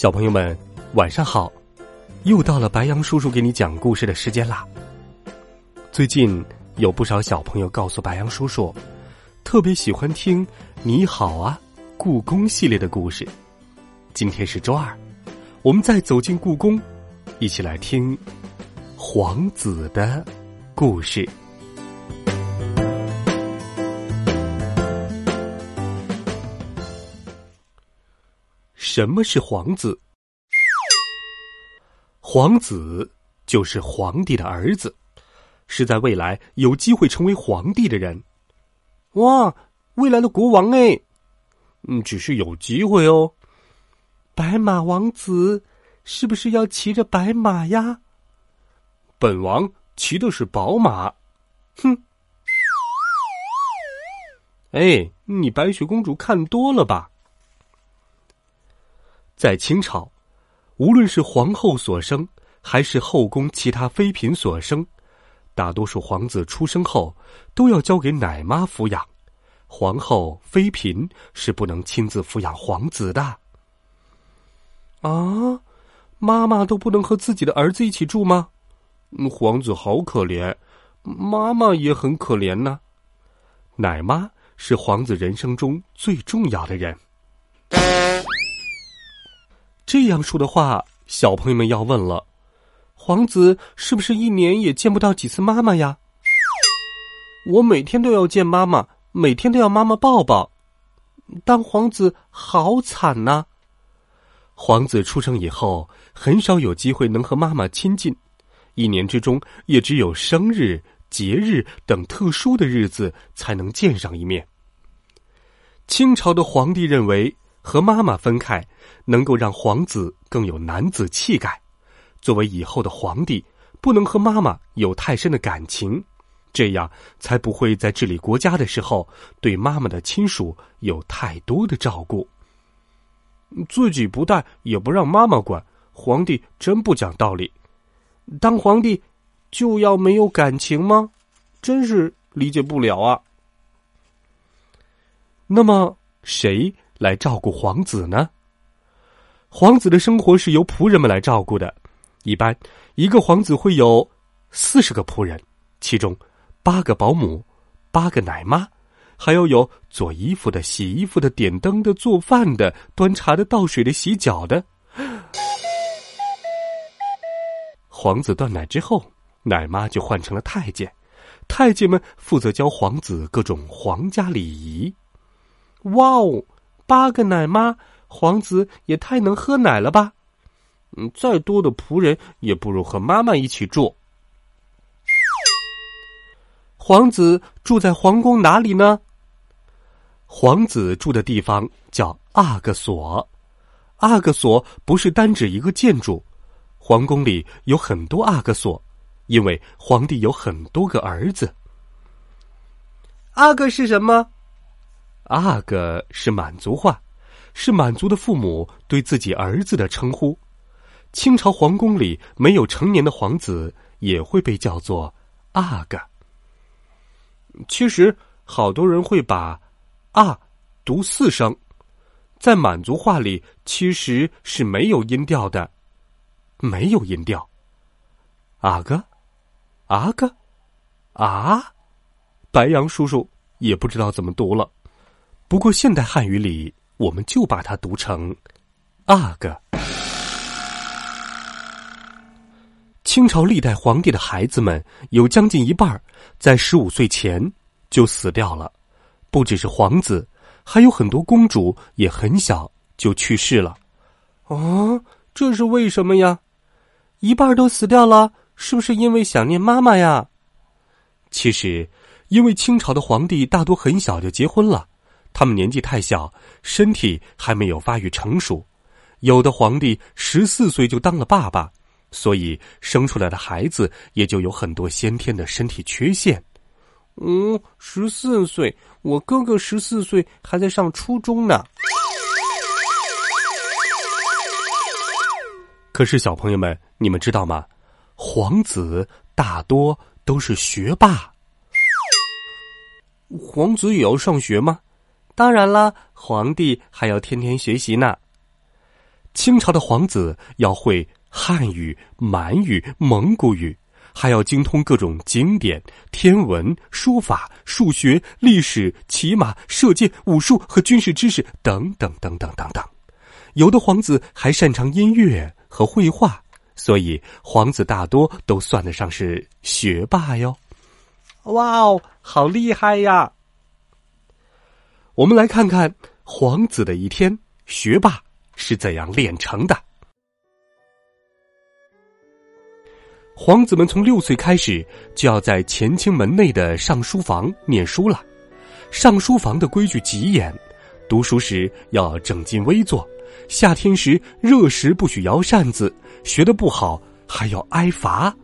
小朋友们，晚上好！又到了白羊叔叔给你讲故事的时间啦。最近有不少小朋友告诉白羊叔叔，特别喜欢听《你好啊，故宫》系列的故事。今天是周二，我们再走进故宫，一起来听皇子的故事。什么是皇子？皇子就是皇帝的儿子，是在未来有机会成为皇帝的人。哇，未来的国王哎，嗯，只是有机会哦。白马王子是不是要骑着白马呀？本王骑的是宝马。哼！哎，你白雪公主看多了吧？在清朝，无论是皇后所生，还是后宫其他妃嫔所生，大多数皇子出生后都要交给奶妈抚养，皇后、妃嫔是不能亲自抚养皇子的。啊，妈妈都不能和自己的儿子一起住吗？皇子好可怜，妈妈也很可怜呢。奶妈是皇子人生中最重要的人。这样说的话，小朋友们要问了：皇子是不是一年也见不到几次妈妈呀？我每天都要见妈妈，每天都要妈妈抱抱。当皇子好惨呐！皇子出生以后，很少有机会能和妈妈亲近，一年之中也只有生日、节日等特殊的日子才能见上一面。清朝的皇帝认为。和妈妈分开，能够让皇子更有男子气概。作为以后的皇帝，不能和妈妈有太深的感情，这样才不会在治理国家的时候对妈妈的亲属有太多的照顾。自己不带，也不让妈妈管，皇帝真不讲道理。当皇帝就要没有感情吗？真是理解不了啊。那么谁？来照顾皇子呢？皇子的生活是由仆人们来照顾的。一般一个皇子会有四十个仆人，其中八个保姆，八个奶妈，还要有做衣服的、洗衣服的、点灯的、做饭的、端茶的、倒水的、洗脚的。皇子断奶之后，奶妈就换成了太监，太监们负责教皇子各种皇家礼仪。哇哦！八个奶妈，皇子也太能喝奶了吧？嗯，再多的仆人也不如和妈妈一起住。皇子住在皇宫哪里呢？皇子住的地方叫阿哥所。阿哥所不是单指一个建筑，皇宫里有很多阿哥所，因为皇帝有很多个儿子。阿哥是什么？阿哥是满族话，是满族的父母对自己儿子的称呼。清朝皇宫里没有成年的皇子也会被叫做阿哥。其实好多人会把“啊”读四声，在满族话里其实是没有音调的，没有音调。阿哥，阿哥，啊！白杨叔叔也不知道怎么读了。不过，现代汉语里，我们就把它读成“阿哥”。清朝历代皇帝的孩子们有将近一半在十五岁前就死掉了，不只是皇子，还有很多公主也很小就去世了。啊，这是为什么呀？一半都死掉了，是不是因为想念妈妈呀？其实，因为清朝的皇帝大多很小就结婚了。他们年纪太小，身体还没有发育成熟。有的皇帝十四岁就当了爸爸，所以生出来的孩子也就有很多先天的身体缺陷。嗯，十四岁，我哥哥十四岁还在上初中呢。可是小朋友们，你们知道吗？皇子大多都是学霸。皇子也要上学吗？当然啦，皇帝还要天天学习呢。清朝的皇子要会汉语、满语、蒙古语，还要精通各种经典、天文、书法、数学、历史、骑马、射箭、武术和军事知识等等等等等等。有的皇子还擅长音乐和绘画，所以皇子大多都算得上是学霸哟。哇哦，好厉害呀！我们来看看皇子的一天，学霸是怎样炼成的。皇子们从六岁开始就要在乾清门内的上书房念书了。上书房的规矩极严，读书时要整襟微坐，夏天时热时不许摇扇子，学的不好还要挨罚。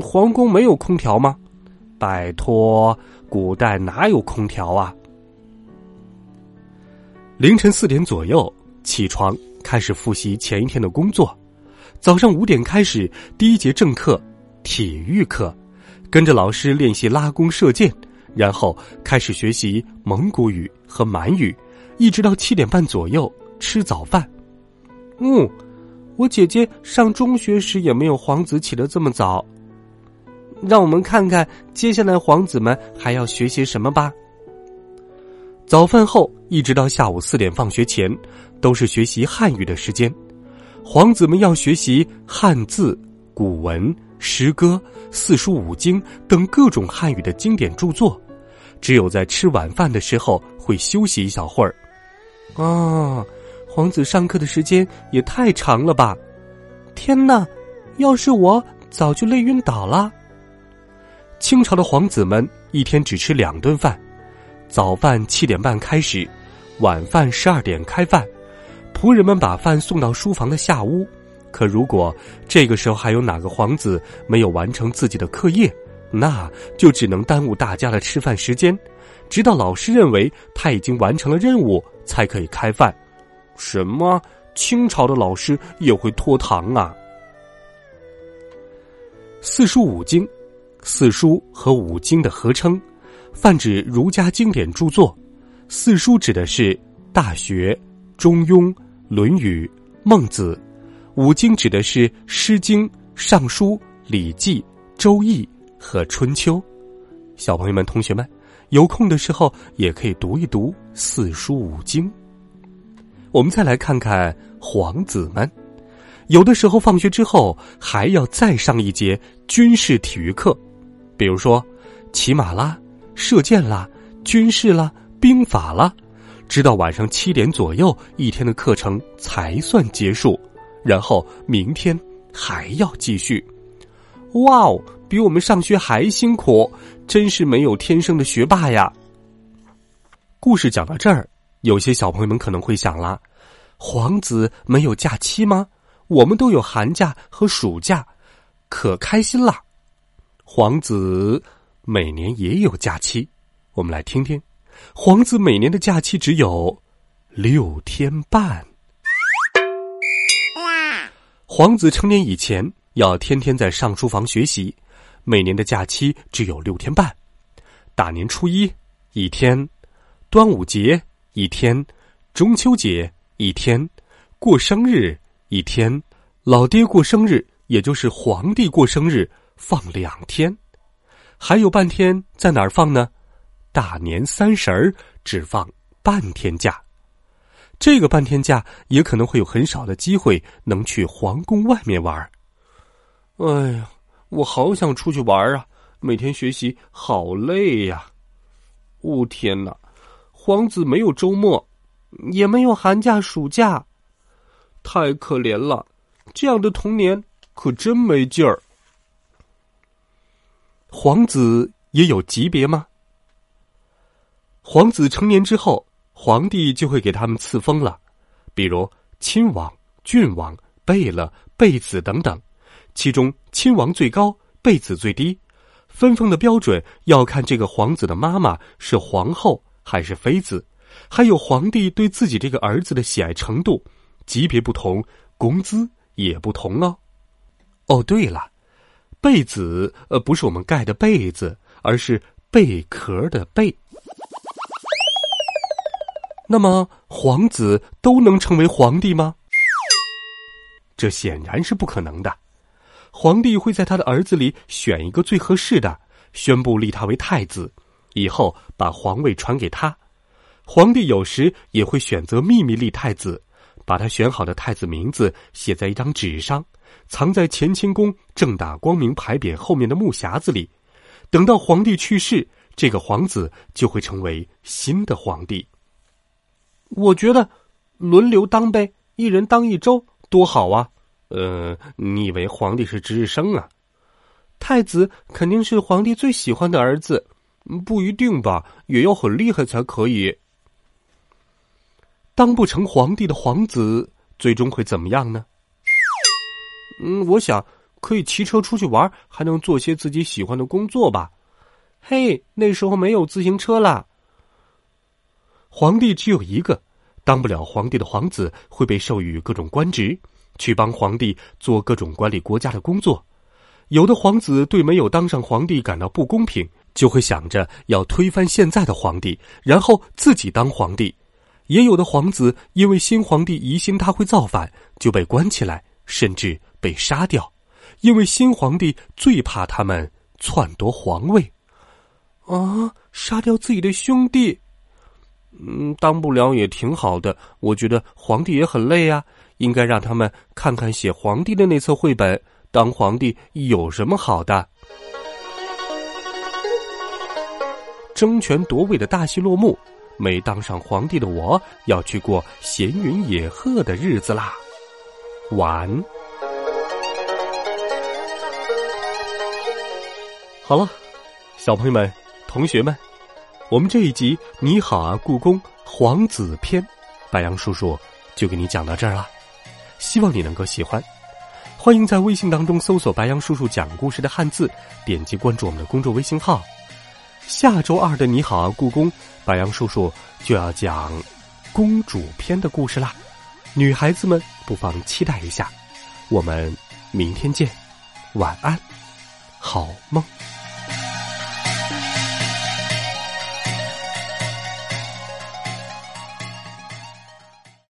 皇宫没有空调吗？拜托，古代哪有空调啊？凌晨四点左右起床，开始复习前一天的工作。早上五点开始第一节正课，体育课，跟着老师练习拉弓射箭，然后开始学习蒙古语和满语，一直到七点半左右吃早饭。嗯，我姐姐上中学时也没有皇子起得这么早。让我们看看接下来皇子们还要学些什么吧。早饭后一直到下午四点放学前，都是学习汉语的时间。皇子们要学习汉字、古文、诗歌、四书五经等各种汉语的经典著作。只有在吃晚饭的时候会休息一小会儿。啊，皇子上课的时间也太长了吧！天哪，要是我早就累晕倒了。清朝的皇子们一天只吃两顿饭，早饭七点半开始，晚饭十二点开饭。仆人们把饭送到书房的下屋，可如果这个时候还有哪个皇子没有完成自己的课业，那就只能耽误大家的吃饭时间，直到老师认为他已经完成了任务才可以开饭。什么？清朝的老师也会拖堂啊？四书五经。四书和五经的合称，泛指儒家经典著作。四书指的是《大学》《中庸》《论语》《孟子》，五经指的是《诗经》《尚书》《礼记》《周易》和《春秋》。小朋友们、同学们，有空的时候也可以读一读四书五经。我们再来看看皇子们，有的时候放学之后还要再上一节军事体育课。比如说，骑马啦、射箭啦、军事啦、兵法啦，直到晚上七点左右，一天的课程才算结束。然后明天还要继续。哇哦，比我们上学还辛苦，真是没有天生的学霸呀！故事讲到这儿，有些小朋友们可能会想了：皇子没有假期吗？我们都有寒假和暑假，可开心了。皇子每年也有假期，我们来听听。皇子每年的假期只有六天半。皇子成年以前要天天在上书房学习，每年的假期只有六天半。大年初一一天，端午节一天，中秋节一天，过生日一天，老爹过生日，也就是皇帝过生日。放两天，还有半天在哪儿放呢？大年三十儿只放半天假，这个半天假也可能会有很少的机会能去皇宫外面玩。哎呀，我好想出去玩啊！每天学习好累呀！哦天哪，皇子没有周末，也没有寒假暑假，太可怜了！这样的童年可真没劲儿。皇子也有级别吗？皇子成年之后，皇帝就会给他们赐封了，比如亲王、郡王、贝勒、贝子等等。其中亲王最高，贝子最低。分封的标准要看这个皇子的妈妈是皇后还是妃子，还有皇帝对自己这个儿子的喜爱程度。级别不同，工资也不同哦。哦，对了，被子呃不是我们盖的被子，而是贝壳的贝。那么皇子都能成为皇帝吗？这显然是不可能的。皇帝会在他的儿子里选一个最合适的，宣布立他为太子，以后把皇位传给他。皇帝有时也会选择秘密立太子。把他选好的太子名字写在一张纸上，藏在乾清宫正大光明牌匾后面的木匣子里。等到皇帝去世，这个皇子就会成为新的皇帝。我觉得轮流当呗，一人当一周，多好啊！呃，你以为皇帝是值日生啊？太子肯定是皇帝最喜欢的儿子，不一定吧？也要很厉害才可以。当不成皇帝的皇子，最终会怎么样呢？嗯，我想可以骑车出去玩，还能做些自己喜欢的工作吧。嘿，那时候没有自行车啦。皇帝只有一个，当不了皇帝的皇子会被授予各种官职，去帮皇帝做各种管理国家的工作。有的皇子对没有当上皇帝感到不公平，就会想着要推翻现在的皇帝，然后自己当皇帝。也有的皇子因为新皇帝疑心他会造反，就被关起来，甚至被杀掉，因为新皇帝最怕他们篡夺皇位。啊，杀掉自己的兄弟，嗯，当不了也挺好的。我觉得皇帝也很累呀，应该让他们看看写皇帝的那册绘本。当皇帝有什么好的？争权夺位的大戏落幕。没当上皇帝的我，要去过闲云野鹤的日子啦。晚。好了，小朋友们、同学们，我们这一集《你好啊，故宫》皇子篇，白杨叔叔就给你讲到这儿了。希望你能够喜欢。欢迎在微信当中搜索“白杨叔叔讲故事”的汉字，点击关注我们的公众微信号。下周二的《你好啊，故宫》。白杨叔叔就要讲公主篇的故事啦，女孩子们不妨期待一下。我们明天见，晚安，好梦。